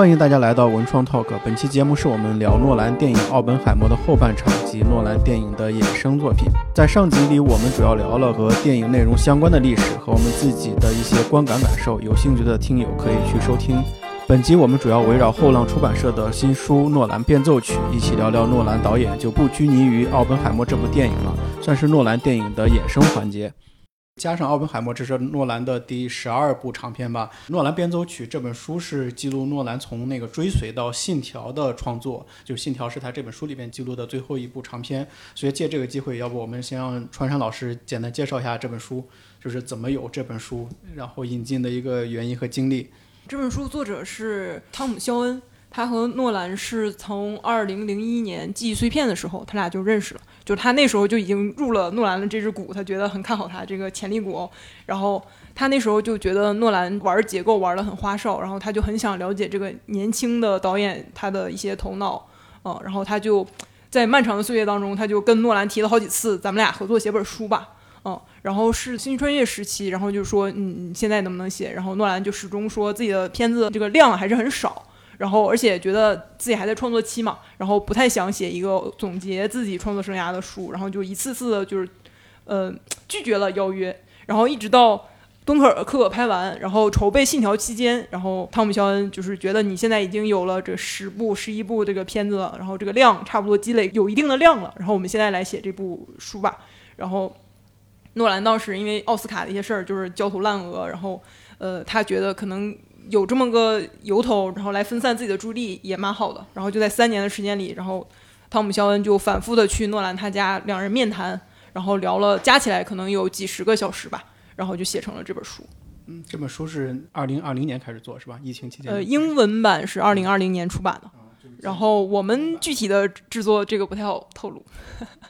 欢迎大家来到文创 Talk。本期节目是我们聊诺兰电影《奥本海默》的后半场及诺兰电影的衍生作品。在上集里，我们主要聊了和电影内容相关的历史和我们自己的一些观感感受。有兴趣的听友可以去收听。本集我们主要围绕后浪出版社的新书《诺兰变奏曲》，一起聊聊诺兰导演就不拘泥于《奥本海默》这部电影了，算是诺兰电影的衍生环节。加上《奥本海默》，这是诺兰的第十二部长片吧？《诺兰编奏曲》这本书是记录诺兰从那个追随到《信条》的创作，就《信条》是他这本书里边记录的最后一部长片。所以借这个机会，要不我们先让川山老师简单介绍一下这本书，就是怎么有这本书，然后引进的一个原因和经历。这本书作者是汤姆·肖恩，他和诺兰是从二零零一年《记忆碎片》的时候，他俩就认识了。就是他那时候就已经入了诺兰的这只股，他觉得很看好他这个潜力股。然后他那时候就觉得诺兰玩结构玩的很花哨，然后他就很想了解这个年轻的导演他的一些头脑。嗯，然后他就在漫长的岁月当中，他就跟诺兰提了好几次，咱们俩合作写本书吧。嗯，然后是星际穿越时期，然后就说，嗯，现在能不能写？然后诺兰就始终说自己的片子这个量还是很少。然后，而且觉得自己还在创作期嘛，然后不太想写一个总结自己创作生涯的书，然后就一次次的，就是，呃，拒绝了邀约。然后一直到敦刻尔克拍完，然后筹备信条期间，然后汤姆·肖恩就是觉得你现在已经有了这十部、十一部这个片子了，然后这个量差不多积累有一定的量了，然后我们现在来写这部书吧。然后诺兰当时因为奥斯卡的一些事儿就是焦头烂额，然后呃，他觉得可能。有这么个由头，然后来分散自己的注意力也蛮好的。然后就在三年的时间里，然后汤姆·肖恩就反复的去诺兰他家，两人面谈，然后聊了加起来可能有几十个小时吧，然后就写成了这本书。嗯，这本书是二零二零年开始做是吧？疫情期间。呃，英文版是二零二零年出版的，然后我们具体的制作这个不太好透露，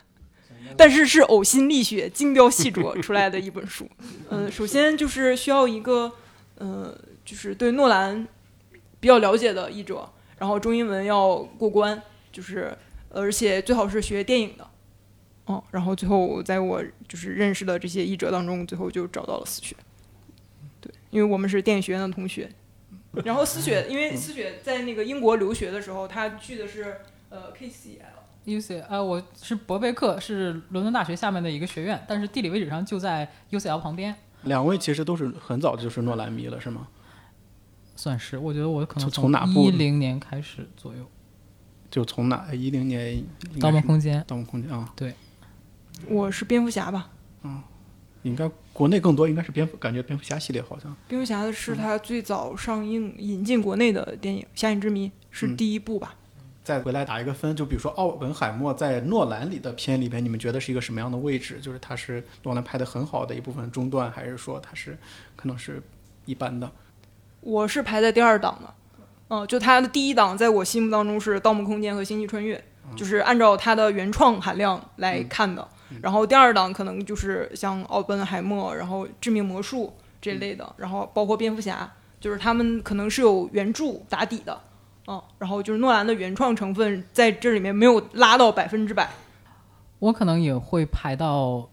但是是呕心沥血、精雕细琢出来的一本书。嗯，首先就是需要一个，嗯。就是对诺兰比较了解的译者，然后中英文要过关，就是而且最好是学电影的，哦，然后最后在我就是认识的这些译者当中，最后就找到了思雪，对，因为我们是电影学院的同学，然后思雪因为思雪在那个英国留学的时候，他去的是呃 KCL，UCL 呃我是伯贝克，是伦敦大学下面的一个学院，但是地理位置上就在 UCL 旁边。两位其实都是很早就是诺兰迷了，是吗？算是，我觉得我可能从哪部一零年开始左右，就从哪一零年《盗梦空间》《盗梦空间》啊，对，我是蝙蝠侠吧？嗯，应该国内更多应该是蝙蝠，感觉蝙蝠侠系列好像。蝙蝠侠的是他最早上映引进国内的电影，《侠影之谜》是第一部吧？再回来打一个分，就比如说奥本海默在诺兰里的片里边，你们觉得是一个什么样的位置？就是他是诺兰拍的很好的一部分中段，还是说他是可能是一般的？我是排在第二档的，嗯，就它的第一档，在我心目当中是《盗梦空间》和《星际穿越》，就是按照它的原创含量来看的。然后第二档可能就是像《奥本海默》，然后《致命魔术》这类的，然后包括蝙蝠侠，就是他们可能是有原著打底的，嗯，然后就是诺兰的原创成分在这里面没有拉到百分之百。我可能也会排到。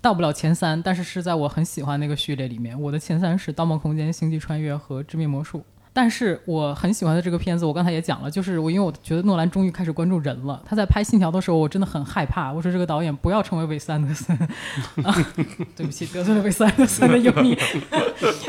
到不了前三，但是是在我很喜欢那个序列里面。我的前三是《盗梦空间》《星际穿越》和《致命魔术》。但是我很喜欢的这个片子，我刚才也讲了，就是我因为我觉得诺兰终于开始关注人了。他在拍《信条》的时候，我真的很害怕。我说这个导演不要成为韦斯安德森啊！对不起，得罪了韦斯安德森的影迷。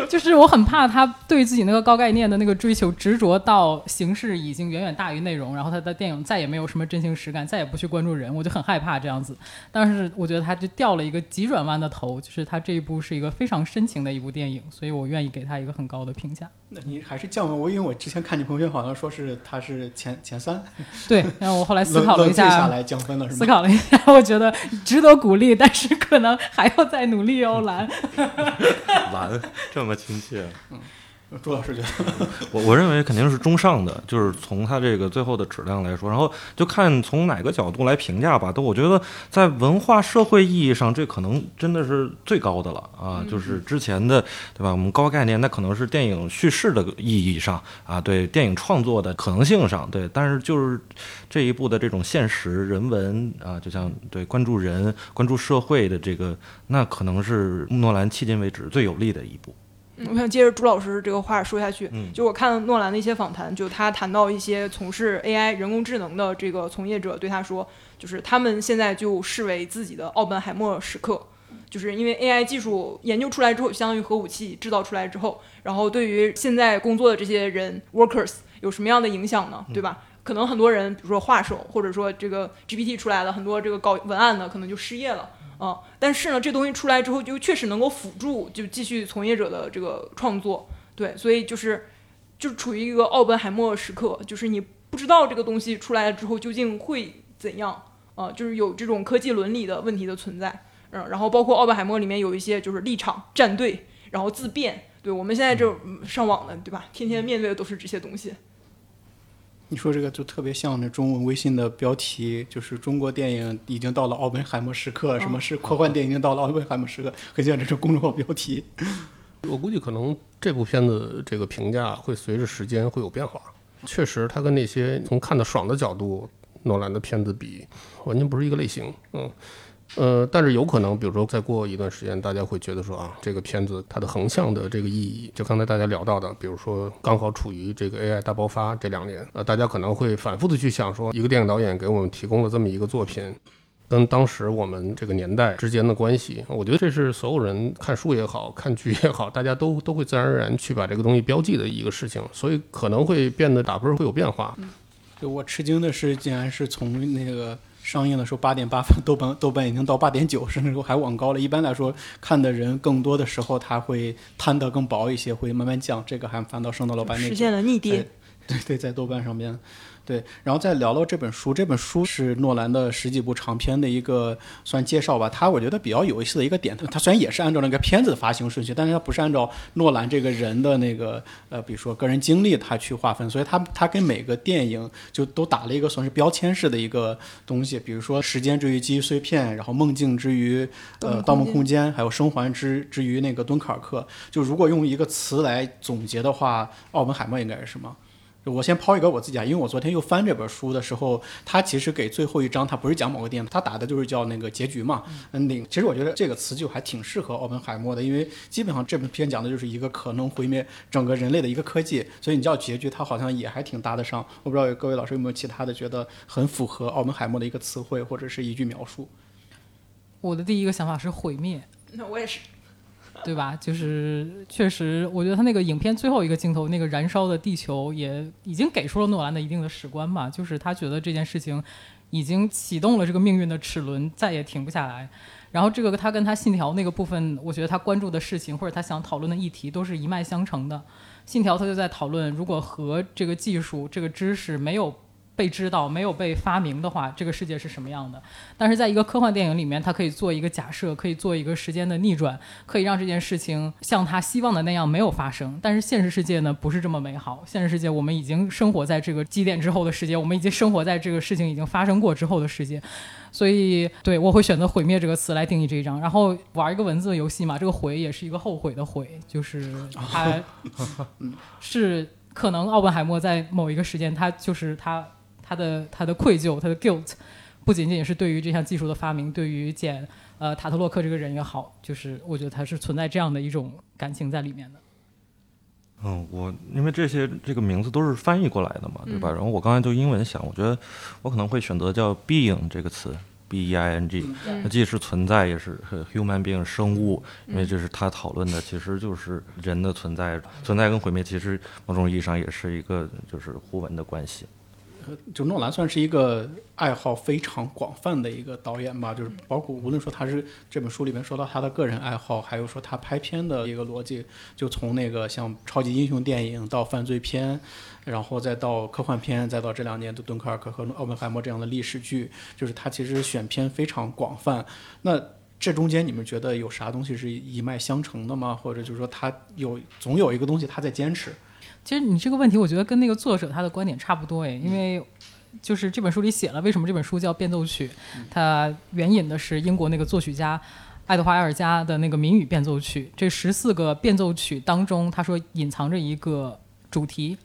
就是我很怕他对自己那个高概念的那个追求执着到形式已经远远大于内容，然后他的电影再也没有什么真情实感，再也不去关注人，我就很害怕这样子。但是我觉得他就掉了一个急转弯的头，就是他这一部是一个非常深情的一部电影，所以我愿意给他一个很高的评价。那你还是降温？我因为我之前看你朋友圈好像说是他是前前三，对。然后我后来思考了一下，下来降分了是吗？思考了一下，我觉得值得鼓励，但是可能还要再努力哦，蓝。蓝这么亲切，嗯。朱老师觉得，我我认为肯定是中上的，就是从它这个最后的质量来说，然后就看从哪个角度来评价吧。都我觉得在文化社会意义上，这可能真的是最高的了啊！就是之前的，对吧？我们高概念那可能是电影叙事的意义上啊，对电影创作的可能性上，对。但是就是这一部的这种现实人文啊，就像对关注人、关注社会的这个，那可能是诺兰迄今为止最有力的一部。我想接着朱老师这个话说下去，嗯就我看诺兰的一些访谈，就他谈到一些从事 AI 人工智能的这个从业者对他说，就是他们现在就视为自己的奥本海默时刻，就是因为 AI 技术研究出来之后，相当于核武器制造出来之后，然后对于现在工作的这些人 workers 有什么样的影响呢？对吧？可能很多人，比如说画手，或者说这个 GPT 出来了，很多这个搞文案的可能就失业了。啊、但是呢，这东西出来之后，就确实能够辅助就继续从业者的这个创作，对，所以就是就处于一个奥本海默时刻，就是你不知道这个东西出来了之后究竟会怎样，啊、就是有这种科技伦理的问题的存在，嗯，然后包括奥本海默里面有一些就是立场站队，然后自辩，对我们现在这嗯上网的对吧，天天面对的都是这些东西，你说这个就特别像那中文微信的标题，就是中国电影已经到了奥本海默时刻，什么是科幻电影已经到了奥本海默时刻，很像这种公众号标题。我估计可能这部片子这个评价会随着时间会有变化。确实，它跟那些从看的爽的角度诺兰的片子比，完全不是一个类型。嗯，呃，但是有可能，比如说再过一段时间，大家会觉得说啊，这个片子它的横向的这个意义，就刚才大家聊到的，比如说刚好处于这个 AI 大爆发这两年，呃，大家可能会反复的去想说，一个电影导演给我们提供了这么一个作品。跟当时我们这个年代之间的关系，我觉得这是所有人看书也好看剧也好，大家都都会自然而然去把这个东西标记的一个事情，所以可能会变得打分会有变化。就我吃惊的是，竟然是从那个上映的时候八点八分，豆瓣豆瓣已经到八点九，甚至说还往高了。一般来说，看的人更多的时候，它会摊得更薄一些，会慢慢降。这个还反倒升到了八点九。实现了逆跌。对对，在豆瓣上边，对，然后再聊聊这本书。这本书是诺兰的十几部长篇的一个算介绍吧。它我觉得比较有意思的一个点，它虽然也是按照那个片子的发行顺序，但是它不是按照诺兰这个人的那个呃，比如说个人经历他去划分，所以他他跟每个电影就都打了一个算是标签式的一个东西，比如说时间之于记忆碎片，然后梦境之于呃盗梦空间，还有生还之之于那个敦刻尔克。就如果用一个词来总结的话，奥本海默应该是什么？我先抛一个我自己啊，因为我昨天又翻这本书的时候，它其实给最后一章，它不是讲某个电影，它打的就是叫那个结局嘛，ending。其实我觉得这个词就还挺适合奥本海默的，因为基本上这本片讲的就是一个可能毁灭整个人类的一个科技，所以你叫结局，它好像也还挺搭得上。我不知道各位老师有没有其他的觉得很符合奥本海默的一个词汇或者是一句描述？我的第一个想法是毁灭，那我也是，对吧？就是确实，我觉得他那个影片最后一个镜头，那个燃烧的地球，也已经给出了诺兰的一定的史观吧。就是他觉得这件事情已经启动了这个命运的齿轮，再也停不下来。然后这个他跟他信条那个部分，我觉得他关注的事情或者他想讨论的议题都是一脉相承的。信条他就在讨论，如果核这个技术、这个知识没有被知道、没有被发明的话，这个世界是什么样的？但是在一个科幻电影里面，它可以做一个假设，可以做一个时间的逆转，可以让这件事情像他希望的那样没有发生。但是现实世界呢，不是这么美好。现实世界，我们已经生活在这个基点之后的世界，我们已经生活在这个事情已经发生过之后的世界。所以，对我会选择“毁灭”这个词来定义这一章。然后玩一个文字游戏嘛，这个“悔”也是一个后悔的“悔”，就是 他 是 可能奥本海默在某一个时间，他就是他他的他的愧疚，他的 guilt，不仅仅是对于这项技术的发明，对于简呃塔特洛克这个人也好，就是我觉得他是存在这样的一种感情在里面的。嗯，我因为这些这个名字都是翻译过来的嘛，对吧？然后我刚才就英文想，我觉得我可能会选择叫 being 这个词，b e i n g，它既是存在，也是呃 human being 生物，因为这是他讨论的，其实就是人的存在，存在跟毁灭其实某种意义上也是一个就是互文的关系。就诺兰算是一个爱好非常广泛的一个导演吧，就是包括无论说他是这本书里面说到他的个人爱好，还有说他拍片的一个逻辑，就从那个像超级英雄电影到犯罪片，然后再到科幻片，再到这两年的敦刻尔克和奥本海默这样的历史剧，就是他其实选片非常广泛。那这中间你们觉得有啥东西是一脉相承的吗？或者就是说他有总有一个东西他在坚持？其实你这个问题，我觉得跟那个作者他的观点差不多诶，因为就是这本书里写了为什么这本书叫变奏曲，它援引的是英国那个作曲家爱德华埃尔加的那个谜语变奏曲。这十四个变奏曲当中，他说隐藏着一个主题。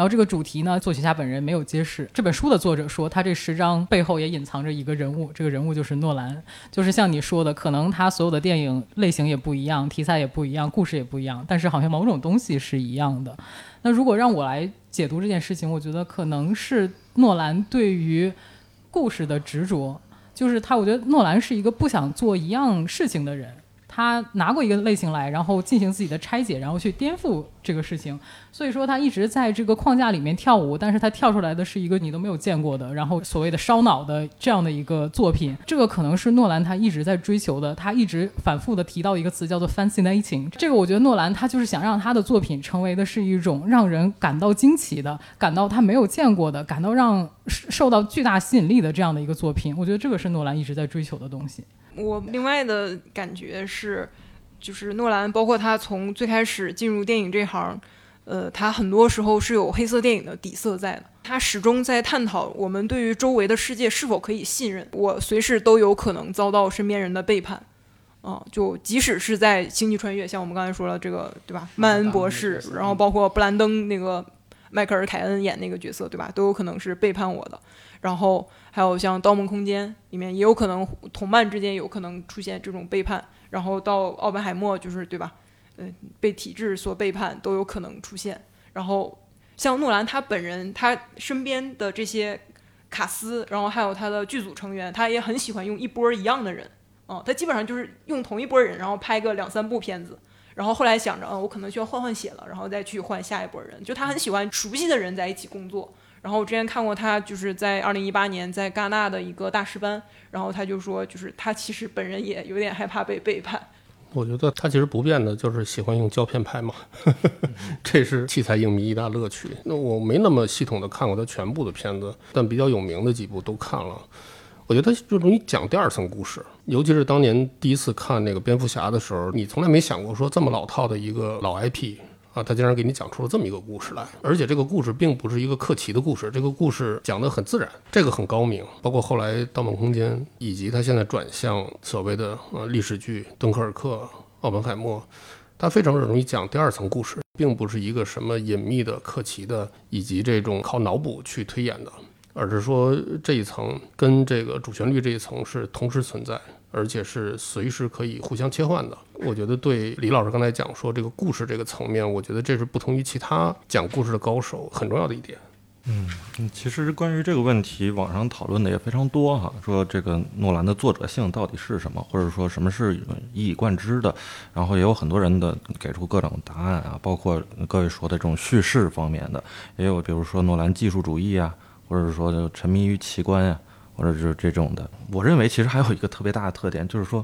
然后这个主题呢，作曲家本人没有揭示。这本书的作者说，他这十章背后也隐藏着一个人物，这个人物就是诺兰。就是像你说的，可能他所有的电影类型也不一样，题材也不一样，故事也不一样，但是好像某种东西是一样的。那如果让我来解读这件事情，我觉得可能是诺兰对于故事的执着，就是他，我觉得诺兰是一个不想做一样事情的人。他拿过一个类型来，然后进行自己的拆解，然后去颠覆这个事情。所以说他一直在这个框架里面跳舞，但是他跳出来的是一个你都没有见过的，然后所谓的烧脑的这样的一个作品。这个可能是诺兰他一直在追求的。他一直反复的提到一个词叫做 fascinating。这个我觉得诺兰他就是想让他的作品成为的是一种让人感到惊奇的、感到他没有见过的、感到让受到巨大吸引力的这样的一个作品。我觉得这个是诺兰一直在追求的东西。我另外的感觉是，就是诺兰，包括他从最开始进入电影这行，呃，他很多时候是有黑色电影的底色在的。他始终在探讨我们对于周围的世界是否可以信任。我随时都有可能遭到身边人的背叛，啊，就即使是在星际穿越，像我们刚才说了这个，对吧？曼恩博士，然后包括布兰登那个迈克尔凯恩演那个角色，对吧？都有可能是背叛我的。然后还有像《盗梦空间》里面也有可能同伴之间有可能出现这种背叛，然后到奥本海默就是对吧？嗯，被体制所背叛都有可能出现。然后像诺兰他本人，他身边的这些卡斯，然后还有他的剧组成员，他也很喜欢用一波一样的人。嗯，他基本上就是用同一波人，然后拍个两三部片子。然后后来想着，嗯，我可能需要换换血了，然后再去换下一波人。就他很喜欢熟悉的人在一起工作。然后我之前看过他，就是在二零一八年在戛纳的一个大师班，然后他就说，就是他其实本人也有点害怕被背叛。我觉得他其实不变的就是喜欢用胶片拍嘛，这是器材影迷一大乐趣。那我没那么系统的看过他全部的片子，但比较有名的几部都看了。我觉得他就容易讲第二层故事，尤其是当年第一次看那个蝙蝠侠的时候，你从来没想过说这么老套的一个老 IP。啊，他竟然给你讲出了这么一个故事来，而且这个故事并不是一个克奇的故事，这个故事讲得很自然，这个很高明。包括后来《盗梦空间》，以及他现在转向所谓的呃历史剧《敦刻尔克》《奥本海默》，他非常容易讲第二层故事，并不是一个什么隐秘的克奇的，以及这种靠脑补去推演的，而是说这一层跟这个主旋律这一层是同时存在。而且是随时可以互相切换的。我觉得对李老师刚才讲说这个故事这个层面，我觉得这是不同于其他讲故事的高手很重要的一点。嗯，其实关于这个问题，网上讨论的也非常多哈，说这个诺兰的作者性到底是什么，或者说什么是一以贯之的。然后也有很多人的给出各种答案啊，包括各位说的这种叙事方面的，也有比如说诺兰技术主义啊，或者说沉迷于奇观啊。或者是这种的，我认为其实还有一个特别大的特点，就是说，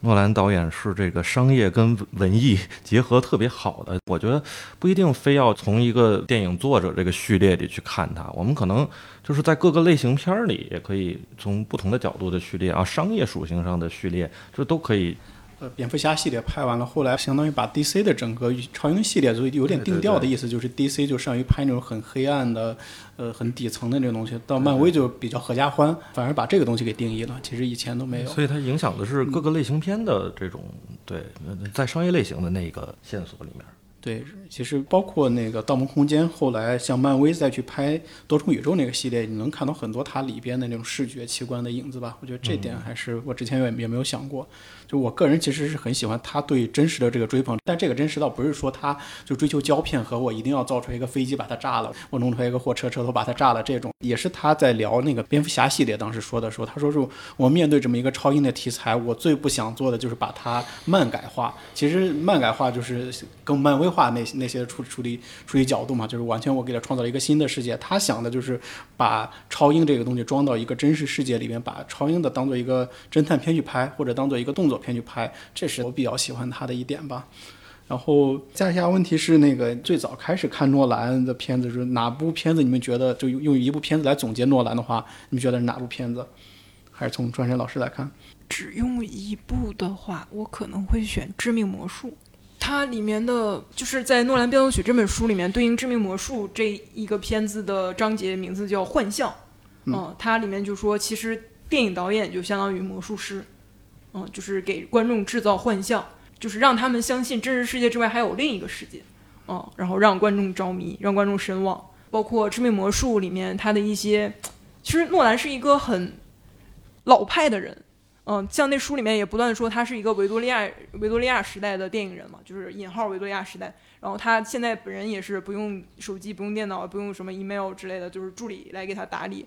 诺兰导演是这个商业跟文艺结合特别好的。我觉得不一定非要从一个电影作者这个序列里去看他，我们可能就是在各个类型片里也可以从不同的角度的序列啊，商业属性上的序列，这都可以。呃，蝙蝠侠系列拍完了，后来相当于把 DC 的整个超英系列就有点定调的意思，就是 DC 就善于拍那种很黑暗的，呃，很底层的那种东西。到漫威就比较合家欢，反而把这个东西给定义了。其实以前都没有。所以它影响的是各个类型片的这种对，在商业类型的那个线索里面。对，其实包括那个《盗梦空间》，后来像漫威再去拍多重宇宙那个系列，你能看到很多它里边的那种视觉奇观的影子吧？我觉得这点还是我之前也也没有想过。就我个人其实是很喜欢他对真实的这个追捧，但这个真实倒不是说他就追求胶片和我一定要造出一个飞机把它炸了，我弄出来一个货车车头把它炸了这种，也是他在聊那个蝙蝠侠系列当时说的时候，他说是我面对这么一个超英的题材，我最不想做的就是把它漫改化。其实漫改化就是更漫威化那那些处处理处理角度嘛，就是完全我给他创造了一个新的世界。他想的就是把超英这个东西装到一个真实世界里面，把超英的当做一个侦探片去拍，或者当做一个动作。片去拍，这是我比较喜欢他的一点吧。然后再一下问题是，那个最早开始看诺兰的片子是哪部片子？你们觉得就用一部片子来总结诺兰的话，你们觉得是哪部片子？还是从专山老师来看？只用一部的话，我可能会选《致命魔术》。它里面的就是在《诺兰变奏曲》这本书里面对应《致命魔术》这一个片子的章节名字叫幻象。嗯，它里面就说，其实电影导演就相当于魔术师。嗯，就是给观众制造幻象，就是让他们相信真实世界之外还有另一个世界，嗯，然后让观众着迷，让观众神往。包括《致命魔术》里面他的一些，其实诺兰是一个很老派的人。嗯，像那书里面也不断说他是一个维多利亚维多利亚时代的电影人嘛，就是引号维多利亚时代。然后他现在本人也是不用手机、不用电脑、不用什么 email 之类的，就是助理来给他打理。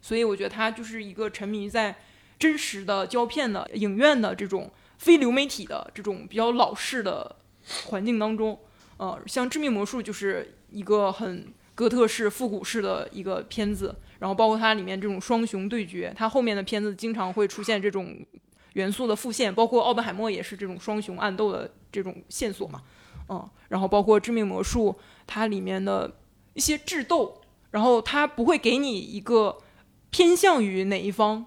所以我觉得他就是一个沉迷在真实的胶片的影院的这种非流媒体的这种比较老式的环境当中。呃，像《致命魔术》就是一个很哥特式、复古式的一个片子。然后包括它里面这种双雄对决，它后面的片子经常会出现这种元素的复现，包括奥本海默也是这种双雄暗斗的这种线索嘛，嗯，然后包括致命魔术，它里面的一些智斗，然后它不会给你一个偏向于哪一方，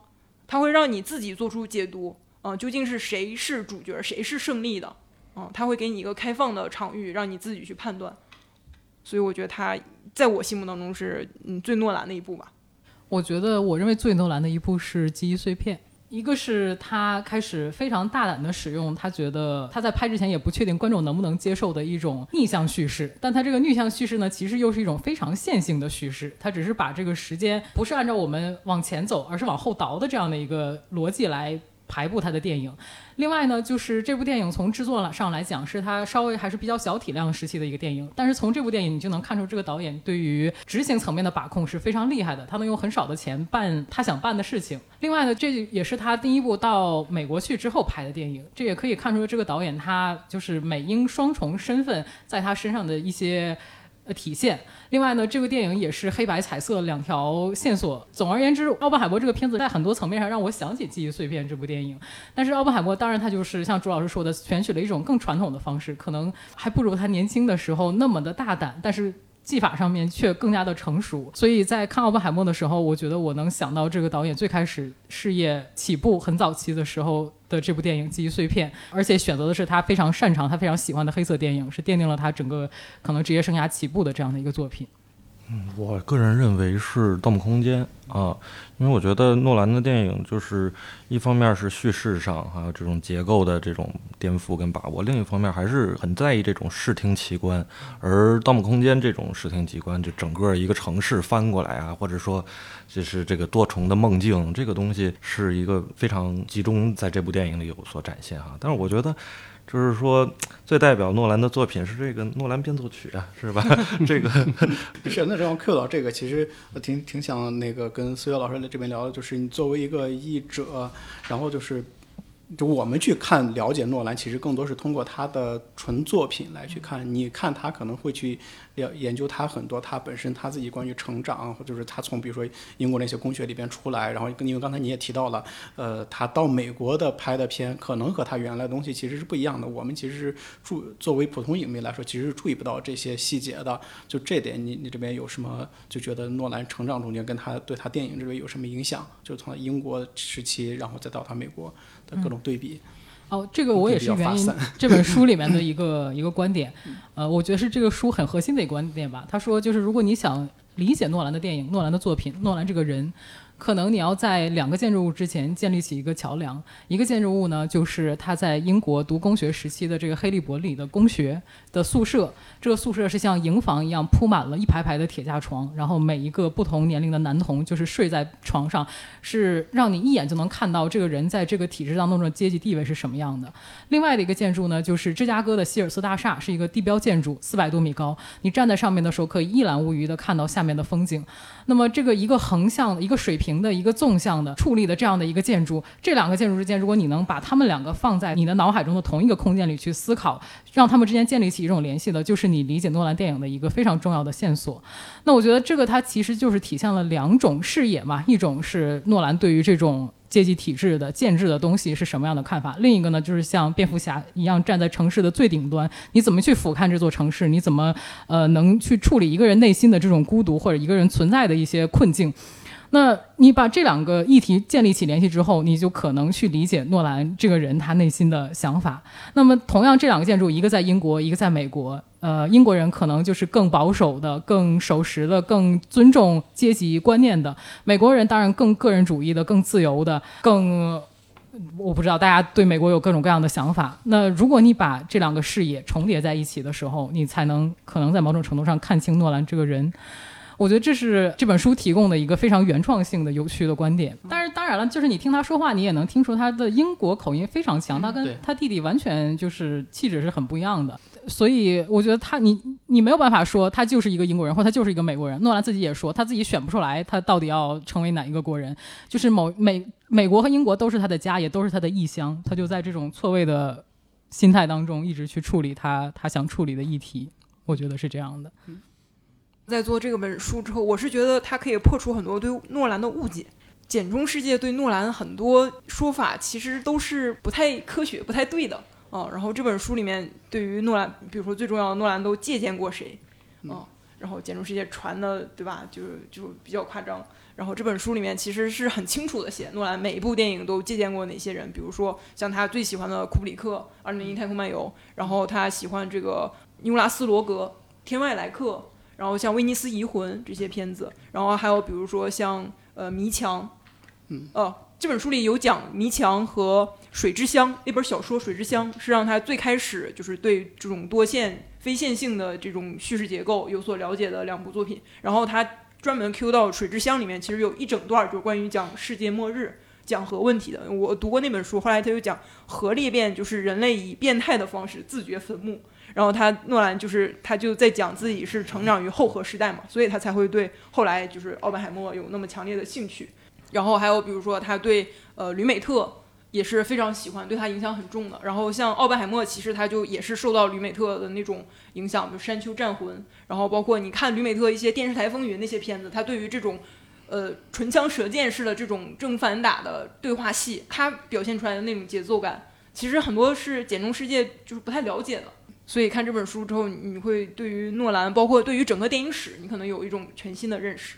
它会让你自己做出解读，嗯，究竟是谁是主角，谁是胜利的，嗯，它会给你一个开放的场域，让你自己去判断，所以我觉得它在我心目当中是嗯最诺兰的一部吧。我觉得，我认为最诺兰的一部是《记忆碎片》，一个是他开始非常大胆的使用，他觉得他在拍之前也不确定观众能不能接受的一种逆向叙事，但他这个逆向叙事呢，其实又是一种非常线性的叙事，他只是把这个时间不是按照我们往前走，而是往后倒的这样的一个逻辑来。排布他的电影，另外呢，就是这部电影从制作上来讲，是他稍微还是比较小体量时期的一个电影。但是从这部电影，你就能看出这个导演对于执行层面的把控是非常厉害的。他能用很少的钱办他想办的事情。另外呢，这也是他第一部到美国去之后拍的电影。这也可以看出这个导演他就是美英双重身份在他身上的一些。呃，体现。另外呢，这部电影也是黑白彩色两条线索。总而言之，奥本海默这个片子在很多层面上让我想起《记忆碎片》这部电影。但是奥本海默当然他就是像朱老师说的，选取了一种更传统的方式，可能还不如他年轻的时候那么的大胆。但是。技法上面却更加的成熟，所以在看奥本海默的时候，我觉得我能想到这个导演最开始事业起步很早期的时候的这部电影《记忆碎片》，而且选择的是他非常擅长、他非常喜欢的黑色电影，是奠定了他整个可能职业生涯起步的这样的一个作品。嗯，我个人认为是《盗梦空间》啊，因为我觉得诺兰的电影就是一方面是叙事上还有这种结构的这种颠覆跟把握，另一方面还是很在意这种视听奇观。而《盗梦空间》这种视听奇观，就整个一个城市翻过来啊，或者说就是这个多重的梦境，这个东西是一个非常集中在这部电影里有所展现哈。但是我觉得。就是说，最代表诺兰的作品是这个诺兰变奏曲啊，是吧？这个是那正好 Q 到这个，其实我挺挺想那个跟思月老师在这边聊的，就是你作为一个译者，然后就是。就我们去看了解诺兰，其实更多是通过他的纯作品来去看。你看他可能会去了研究他很多他本身他自己关于成长，或就是他从比如说英国那些公学里边出来，然后因为刚才你也提到了，呃，他到美国的拍的片可能和他原来的东西其实是不一样的。我们其实是注作为普通影迷来说，其实是注意不到这些细节的。就这点，你你这边有什么就觉得诺兰成长中间跟他对他电影这边有什么影响？就从英国时期，然后再到他美国。各种对比，哦，这个我也是原因。这本书里面的 一个一个观点，呃，我觉得是这个书很核心的一个观点吧。他说，就是如果你想理解诺兰的电影、诺兰的作品、诺兰这个人。可能你要在两个建筑物之前建立起一个桥梁。一个建筑物呢，就是他在英国读工学时期的这个黑利伯里的工学的宿舍。这个宿舍是像营房一样铺满了一排排的铁架床，然后每一个不同年龄的男童就是睡在床上，是让你一眼就能看到这个人在这个体制当中的阶级地位是什么样的。另外的一个建筑呢，就是芝加哥的希尔斯大厦，是一个地标建筑，四百多米高。你站在上面的时候，可以一览无余地看到下面的风景。那么这个一个横向、一个水平的、一个纵向的矗立的这样的一个建筑，这两个建筑之间，如果你能把它们两个放在你的脑海中的同一个空间里去思考，让他们之间建立起一种联系的，就是你理解诺兰电影的一个非常重要的线索。那我觉得这个它其实就是体现了两种视野嘛，一种是诺兰对于这种。阶级体制的建制的东西是什么样的看法？另一个呢，就是像蝙蝠侠一样站在城市的最顶端，你怎么去俯瞰这座城市？你怎么呃能去处理一个人内心的这种孤独或者一个人存在的一些困境？那你把这两个议题建立起联系之后，你就可能去理解诺兰这个人他内心的想法。那么，同样这两个建筑，一个在英国，一个在美国。呃，英国人可能就是更保守的、更守时的、更尊重阶级观念的；美国人当然更个人主义的、更自由的、更……我不知道大家对美国有各种各样的想法。那如果你把这两个视野重叠在一起的时候，你才能可能在某种程度上看清诺兰这个人。我觉得这是这本书提供的一个非常原创性的、有趣的观点。但是当然了，就是你听他说话，你也能听出他的英国口音非常强，他跟他弟弟完全就是气质是很不一样的。所以我觉得他你你没有办法说他就是一个英国人，或他就是一个美国人。诺兰自己也说，他自己选不出来他到底要成为哪一个国人，就是某美美国和英国都是他的家，也都是他的异乡，他就在这种错位的心态当中一直去处理他他想处理的议题。我觉得是这样的。在做这个本书之后，我是觉得它可以破除很多对诺兰的误解。简中世界对诺兰很多说法其实都是不太科学、不太对的啊。然后这本书里面对于诺兰，比如说最重要的诺兰都借鉴过谁啊？然后简中世界传的对吧，就是就比较夸张。然后这本书里面其实是很清楚的写诺兰每一部电影都借鉴过哪些人，比如说像他最喜欢的库布里克《二零零一太空漫游》，然后他喜欢这个尼古拉斯罗格《天外来客》。然后像《威尼斯遗魂》这些片子，然后还有比如说像呃《迷墙》，嗯，哦，这本书里有讲《迷墙》和《水之乡》那本小说，《水之乡》是让他最开始就是对这种多线非线性的这种叙事结构有所了解的两部作品。然后他专门 Q 到《水之乡》里面，其实有一整段就是关于讲世界末日、讲核问题的。我读过那本书，后来他又讲核裂变，就是人类以变态的方式自掘坟墓。然后他诺兰就是他就在讲自己是成长于后核时代嘛，所以他才会对后来就是奥本海默有那么强烈的兴趣。然后还有比如说他对呃吕美特也是非常喜欢，对他影响很重的。然后像奥本海默其实他就也是受到吕美特的那种影响，比如《山丘战魂》，然后包括你看吕美特一些电视台风云那些片子，他对于这种呃唇枪舌剑式的这种正反打的对话戏，他表现出来的那种节奏感，其实很多是简中世界就是不太了解的。所以看这本书之后，你会对于诺兰，包括对于整个电影史，你可能有一种全新的认识。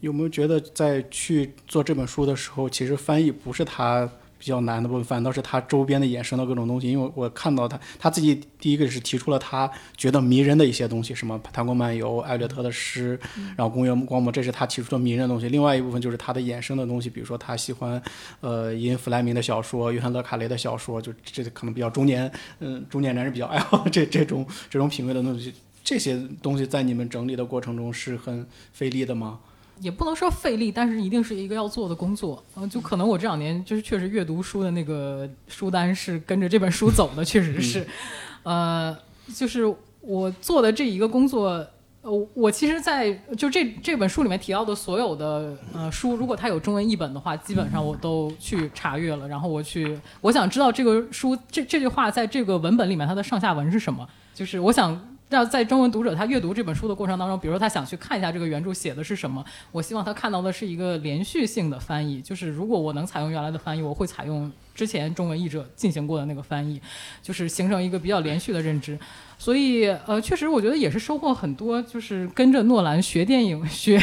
有没有觉得在去做这本书的时候，其实翻译不是他比较难的部分，反倒是他周边的衍生的各种东西？因为我看到他他自己第一个是提出了他觉得迷人的一些东西，什么《太空漫游》、艾略特的诗，然后《公园光魔》，这是他提出的迷人的东西。另外一部分就是他的衍生的东西，比如说他喜欢呃伊恩·弗莱明的小说、约翰·勒卡雷的小说，就这可能比较中年嗯中年男人比较爱好 这这种这种品味的东西。这些东西在你们整理的过程中是很费力的吗？也不能说费力，但是一定是一个要做的工作。嗯、就可能我这两年就是确实阅读书的那个书单是跟着这本书走的，确实是。呃，就是我做的这一个工作，呃，我其实在就这这本书里面提到的所有的呃书，如果它有中文译本的话，基本上我都去查阅了，然后我去我想知道这个书这这句话在这个文本里面它的上下文是什么，就是我想。让在中文读者他阅读这本书的过程当中，比如说他想去看一下这个原著写的是什么，我希望他看到的是一个连续性的翻译。就是如果我能采用原来的翻译，我会采用之前中文译者进行过的那个翻译，就是形成一个比较连续的认知。所以呃，确实我觉得也是收获很多，就是跟着诺兰学电影，学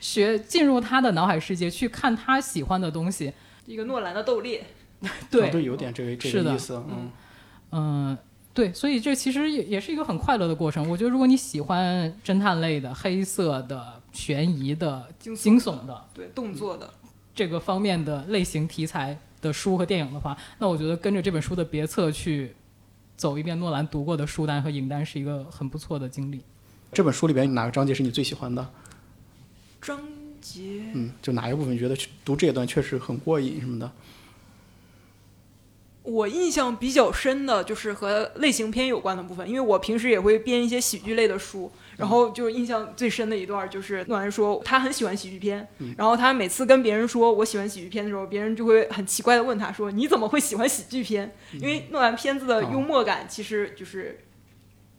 学进入他的脑海世界，去看他喜欢的东西。一个诺兰的斗猎，对，对，有点这个这个意思，嗯。嗯，对，所以这其实也也是一个很快乐的过程。我觉得如果你喜欢侦探类的、黑色的、悬疑的、惊惊悚的对动作的，这个方面的类型题材的书和电影的话，那我觉得跟着这本书的别册去走一遍诺兰读过的书单和影单是一个很不错的经历。这本书里边哪个章节是你最喜欢的？章节嗯，就哪一部分觉得读这一段确实很过瘾什么的？我印象比较深的就是和类型片有关的部分，因为我平时也会编一些喜剧类的书，然后就印象最深的一段就是诺兰说他很喜欢喜剧片，然后他每次跟别人说我喜欢喜剧片的时候，别人就会很奇怪的问他说你怎么会喜欢喜剧片？因为诺兰片子的幽默感其实就是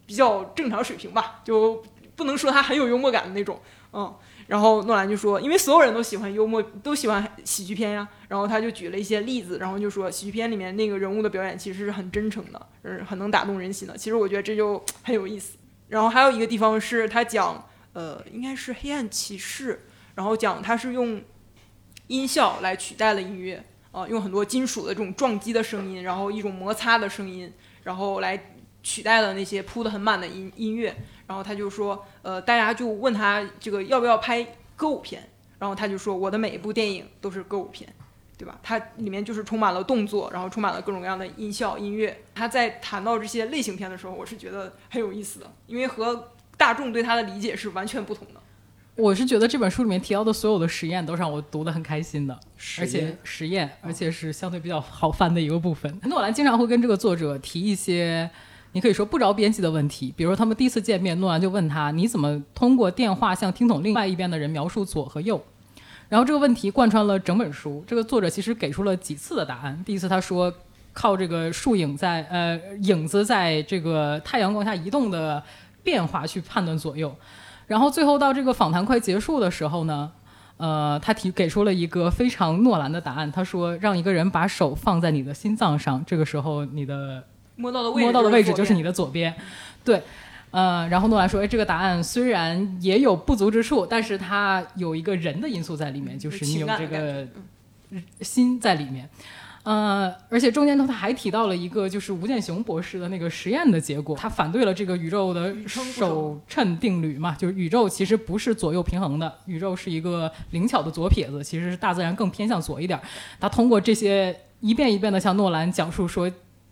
比较正常水平吧，就不能说他很有幽默感的那种，嗯。然后诺兰就说，因为所有人都喜欢幽默，都喜欢喜剧片呀。然后他就举了一些例子，然后就说喜剧片里面那个人物的表演其实是很真诚的，嗯，很能打动人心的。其实我觉得这就很有意思。然后还有一个地方是他讲，呃，应该是《黑暗骑士》，然后讲他是用音效来取代了音乐，啊、用很多金属的这种撞击的声音，然后一种摩擦的声音，然后来取代了那些铺的很满的音音乐。然后他就说，呃，大家就问他这个要不要拍歌舞片，然后他就说，我的每一部电影都是歌舞片，对吧？它里面就是充满了动作，然后充满了各种各样的音效、音乐。他在谈到这些类型片的时候，我是觉得很有意思的，因为和大众对他的理解是完全不同的。我是觉得这本书里面提到的所有的实验都让我读得很开心的，而且实验实验，而且是相对比较好翻的一个部分。诺兰经常会跟这个作者提一些，你可以说不着边际的问题，比如他们第一次见面，诺兰就问他：“你怎么通过电话向听筒另外一边的人描述左和右？”然后这个问题贯穿了整本书。这个作者其实给出了几次的答案。第一次他说靠这个树影在呃影子在这个太阳光下移动的变化去判断左右。然后最后到这个访谈快结束的时候呢，呃，他提给出了一个非常诺兰的答案。他说让一个人把手放在你的心脏上，这个时候你的摸到的位置摸到的位置就是你的。左边，对。呃，然后诺兰说：“哎，这个答案虽然也有不足之处，但是它有一个人的因素在里面，就是你有这个心在里面。呃，而且中间头他还提到了一个，就是吴健雄博士的那个实验的结果，他反对了这个宇宙的首称定律嘛，就是宇宙其实不是左右平衡的，宇宙是一个灵巧的左撇子，其实是大自然更偏向左一点儿。他通过这些一遍一遍的向诺兰讲述说，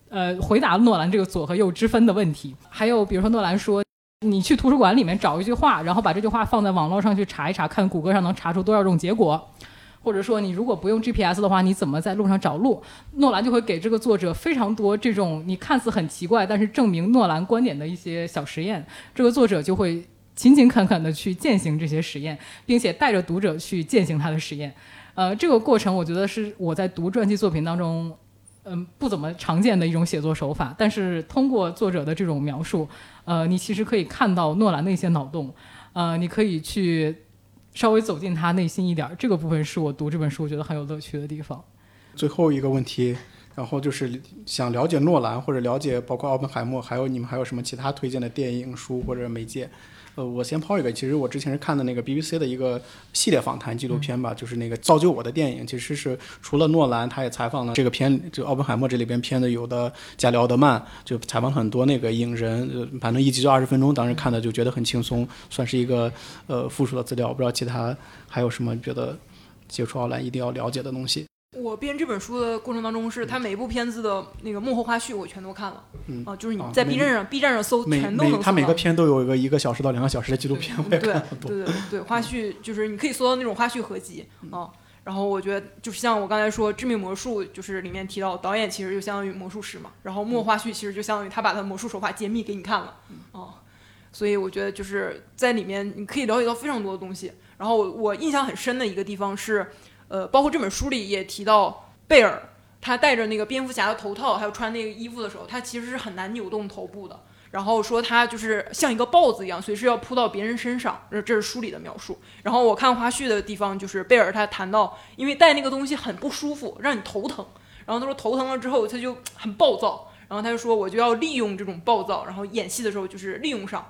呃，回答诺兰这个左和右之分的问题。还有比如说诺兰说，你去图书馆里面找一句话，然后把这句话放在网络上去查一查，看谷歌上能查出多少种结果。或者说，你如果不用 GPS 的话，你怎么在路上找路？诺兰就会给这个作者非常多这种你看似很奇怪，但是证明诺兰观点的一些小实验。这个作者就会勤勤恳恳地去践行这些实验，并且带着读者去践行他的实验。呃，这个过程我觉得是我在读传记作品当中，嗯，不怎么常见的一种写作手法。但是通过作者的这种描述，呃，你其实可以看到诺兰的一些脑洞，呃，你可以去稍微走进他内心一点儿。这个部分是我读这本书觉得很有乐趣的地方。最后一个问题，然后就是想了解诺兰或者了解包括奥本海默，还有你们还有什么其他推荐的电影、书或者媒介？呃，我先抛一个，其实我之前是看的那个 BBC 的一个系列访谈纪录片吧，就是那个造就我的电影，其实是除了诺兰，他也采访了这个片，就奥本海默这里边片子有的加里奥德曼，就采访很多那个影人，反正一集就二十分钟，当时看的就觉得很轻松，算是一个呃附属的资料。我不知道其他还有什么觉得接触奥兰一定要了解的东西。我编这本书的过程当中，是他每一部片子的那个幕后花絮我全都看了，嗯啊，就是你在 B 站上 B 站上搜全都能搜到他每个片都有一个一个小时到两个小时的纪录片，我也对看了很多。对对对，花絮就是你可以搜到那种花絮合集啊。然后我觉得就是像我刚才说《致命魔术》，就是里面提到导演其实就相当于魔术师嘛，然后幕后花絮其实就相当于他把他的魔术手法揭秘给你看了啊。所以我觉得就是在里面你可以了解到非常多的东西。然后我我印象很深的一个地方是，呃，包括这本书里也提到贝尔，他戴着那个蝙蝠侠的头套，还有穿那个衣服的时候，他其实是很难扭动头部的。然后说他就是像一个豹子一样，随时要扑到别人身上，这这是书里的描述。然后我看花絮的地方，就是贝尔他谈到，因为戴那个东西很不舒服，让你头疼。然后他说头疼了之后，他就很暴躁。然后他就说我就要利用这种暴躁，然后演戏的时候就是利用上，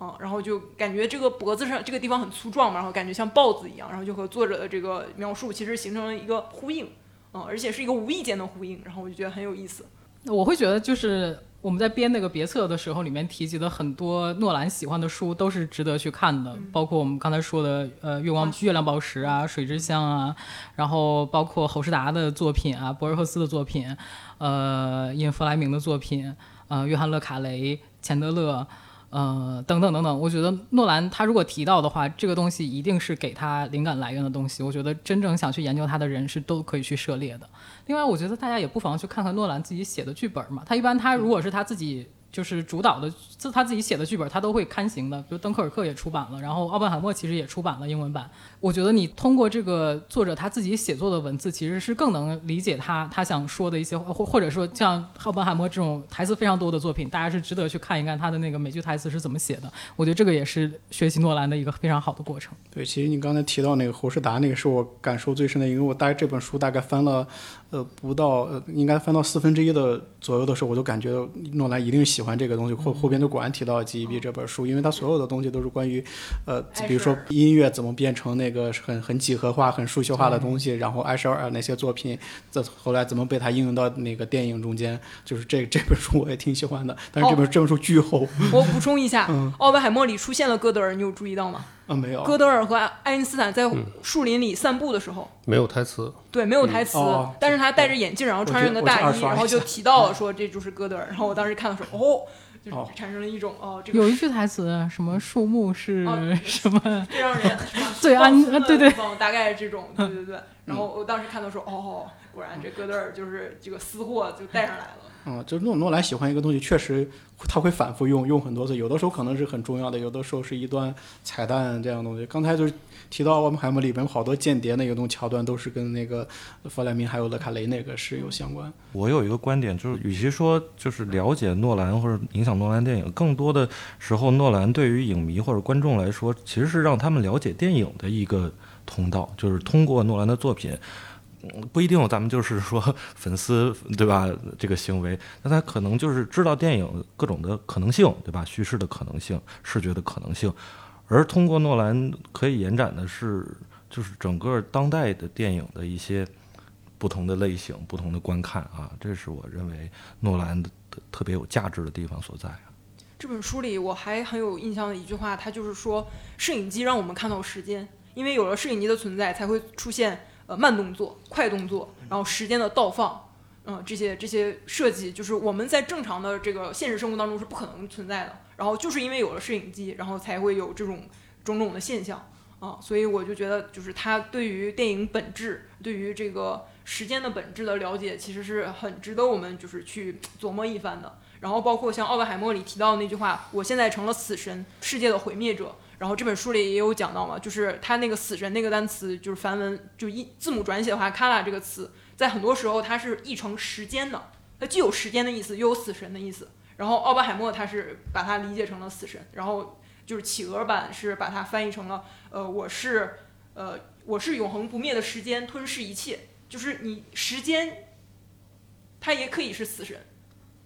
啊，然后就感觉这个脖子上这个地方很粗壮嘛，然后感觉像豹子一样，然后就和作者的这个描述其实形成了一个呼应，嗯，而且是一个无意间的呼应，然后我就觉得很有意思。我会觉得就是我们在编那个别册的时候，里面提及的很多诺兰喜欢的书都是值得去看的，包括我们刚才说的呃月光月亮宝石啊、水之乡啊，然后包括侯世达的作品啊、博尔赫斯的作品，呃，伊恩弗莱明的作品，呃，约翰勒卡雷、钱德勒。呃，等等等等，我觉得诺兰他如果提到的话，这个东西一定是给他灵感来源的东西。我觉得真正想去研究他的人是都可以去涉猎的。另外，我觉得大家也不妨去看看诺兰自己写的剧本嘛。他一般他如果是他自己就是主导的，自他自己写的剧本，他都会刊行的。比如《登克尔克》也出版了，然后《奥本海默》其实也出版了英文版。我觉得你通过这个作者他自己写作的文字，其实是更能理解他他想说的一些，或或者说像奥本海默这种台词非常多的作品，大家是值得去看一看他的那个每句台词是怎么写的。我觉得这个也是学习诺兰的一个非常好的过程。对，其实你刚才提到那个侯世达，那个是我感受最深的，因为我大概这本书大概翻了，呃，不到呃，应该翻到四分之一的左右的时候，我就感觉诺兰一定喜欢这个东西。后后边就果然提到了《G E B》这本书，因为它所有的东西都是关于，呃，比如说音乐怎么变成那个很很几何化、很数学化的东西，然后埃舍尔那些作品，这后来怎么被他应用到那个电影中间，就是这这本书我也挺喜欢的，但是这本、这本书巨厚我补充一下，奥本海默》里出现了哥德尔，你有注意到吗？啊，没有。哥德尔和爱因斯坦在树林里散步的时候，没有台词，对，没有台词，哦但是他戴着眼镜，然后穿上个大衣，然后就提到了说这就是哥德尔。然后我当时看的时候，哦，就产生了一种哦，这个有一句台词，什么树木是哦 什么？最让人最安放松的啊对对大概这种，对对对。然后我当时看到说，哦，果然这戈德尔就是这个私货就带上来了。嗯，就是诺诺兰喜欢一个东西，确实他会反复用用很多次，有的时候可能是很重要的，有的时候是一段彩蛋这样东西。刚才就是提到《奥本海默》里边好多间谍那个东桥段，都是跟那个弗莱明还有勒卡雷那个是有相关。我有一个观点，就是与其说就是了解诺兰或者影响诺兰电影，更多的时候，诺兰对于影迷或者观众来说，其实是让他们了解电影的一个通道，就是通过诺兰的作品。嗯不一定，咱们就是说粉丝对吧？这个行为，那他可能就是知道电影各种的可能性，对吧？叙事的可能性、视觉的可能性，而通过诺兰可以延展的是，就是整个当代的电影的一些不同的类型、不同的观看啊，这是我认为诺兰的特别有价值的地方所在。这本书里我还很有印象的一句话，它就是说，摄影机让我们看到时间，因为有了摄影机的存在，才会出现呃慢动作、快动作，然后时间的倒放，嗯、这些这些设计，就是我们在正常的这个现实生活当中是不可能存在的。然后就是因为有了摄影机，然后才会有这种种种的现象啊，所以我就觉得，就是他对于电影本质，对于这个时间的本质的了解，其实是很值得我们就是去琢磨一番的。然后包括像奥本海默里提到的那句话，我现在成了死神，世界的毁灭者。然后这本书里也有讲到嘛，就是他那个死神那个单词，就是梵文就一字母转写的话卡拉这个词，在很多时候它是译成时间的，它既有时间的意思，又有死神的意思。然后奥本海默他是把它理解成了死神，然后就是企鹅版是把它翻译成了呃我是呃我是永恒不灭的时间，吞噬一切。就是你时间，它也可以是死神。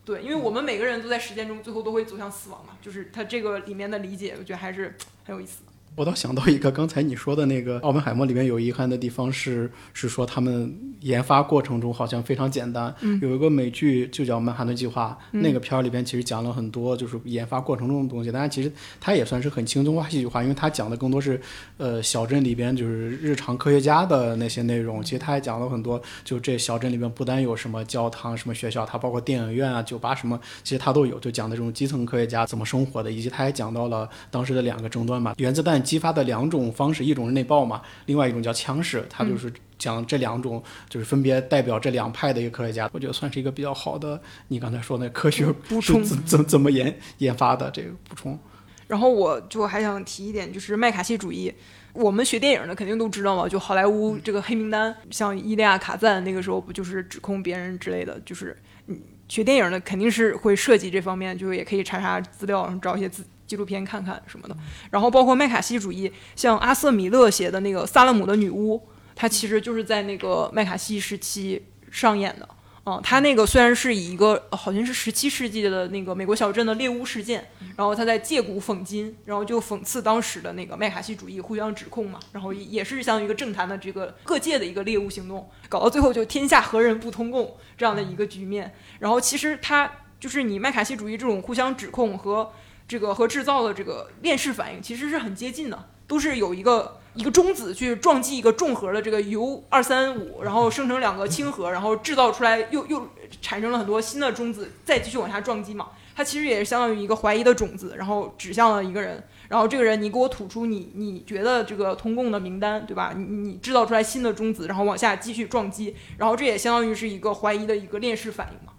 对，因为我们每个人都在时间中最后都会走向死亡嘛，就是它这个里面的理解，我觉得还是很有意思。我倒想到一个，刚才你说的那个《奥本海默》里面有遗憾的地方是，是说他们研发过程中好像非常简单。嗯有一个美剧就叫《曼哈顿计划》，嗯那个片儿里边其实讲了很多就是研发过程中的东西，但是其实它也算是很轻松化、戏剧化，因为它讲的更多是呃小镇里边就是日常科学家的那些内容。其实它还讲了很多，就这小镇里边不单有什么教堂、什么学校，它包括电影院啊、酒吧什么，其实它都有，就讲的这种基层科学家怎么生活的，以及它还讲到了当时的两个争端嘛，原子弹激发的两种方式，一种是内爆嘛，另外一种叫枪式，它就是讲这两种就是分别代表这两派的一个科学家，我觉得算是一个比较好的，你刚才说那科学补 充怎怎怎么研研发的这个补充。然后我就还想提一点，就是麦卡锡主义。我们学电影的肯定都知道嘛，就好莱坞这个黑名单，像伊利亚卡赞那个时候不就是指控别人之类的，就是嗯，学电影的肯定是会涉及这方面，就是也可以查查资料，找一些资纪录片看看什么的。然后包括麦卡锡主义，像阿瑟米勒写的那个《萨勒姆的女巫》，它其实就是在那个麦卡锡时期上演的。嗯，他那个虽然是以一个好像是十七世纪的那个美国小镇的猎巫事件，然后他在借古讽今，然后就讽刺当时的那个麦卡锡主义互相指控嘛，然后也也是像一个政坛的这个各界的一个猎巫行动，搞到最后就天下何人不通共这样的一个局面。然后其实他就是你麦卡锡主义这种互相指控和这个和制造的这个链式反应其实是很接近的，都是有一个一个中子去撞击一个重核的这个铀二三五，然后生成两个氢核，然后制造出来又又产生了很多新的中子，再继续往下撞击嘛。它其实也是相当于一个怀疑的种子，然后指向了一个人，然后这个人你给我吐出你你觉得这个通共的名单，对吧？你你制造出来新的中子，然后往下继续撞击，然后这也相当于是一个怀疑的一个链式反应嘛。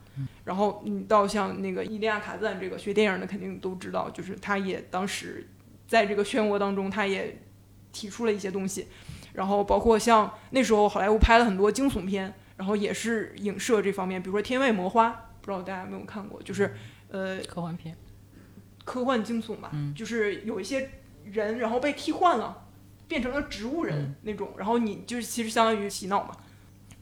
然后你到像那个伊利亚卡赞这个学电影的肯定都知道，就是他也当时在这个漩涡当中，他也提出了一些东西，然后包括像那时候好莱坞拍了很多惊悚片，然后也是影射这方面，比如说《天外魔花》，不知道大家有没有看过，就是呃科幻片，科幻惊悚吧，就是有一些人然后被替换了，变成了植物人那种，然后你就是其实相当于洗脑嘛。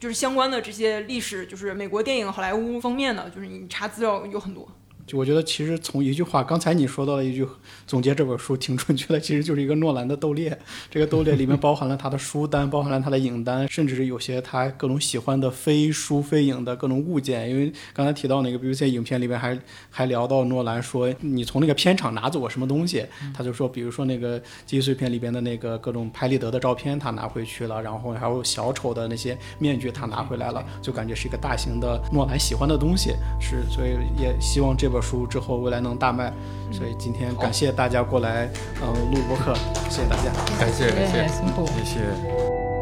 就是相关的这些历史，就是美国电影、好莱坞方面的，就是你查资料有很多。就我觉得，其实从一句话，刚才你说到了一句总结这本书挺准确的，其实就是一个诺兰的斗猎。这个斗猎里面包含了他的书单，包含了他的影单，甚至是有些他各种喜欢的非书非影的各种物件。因为刚才提到那个 BBC 影片里边还还聊到诺兰说，你从那个片场拿走我什么东西？他就说，比如说那个记忆碎片里边的那个各种拍立得的照片，他拿回去了，然后还有小丑的那些面具，他拿回来了，就感觉是一个大型的诺兰喜欢的东西。是，所以也希望这本。书之后未来能大卖。所以今天感谢大家过来，嗯、录播客，谢谢大家。感谢感谢，。辛苦。谢谢。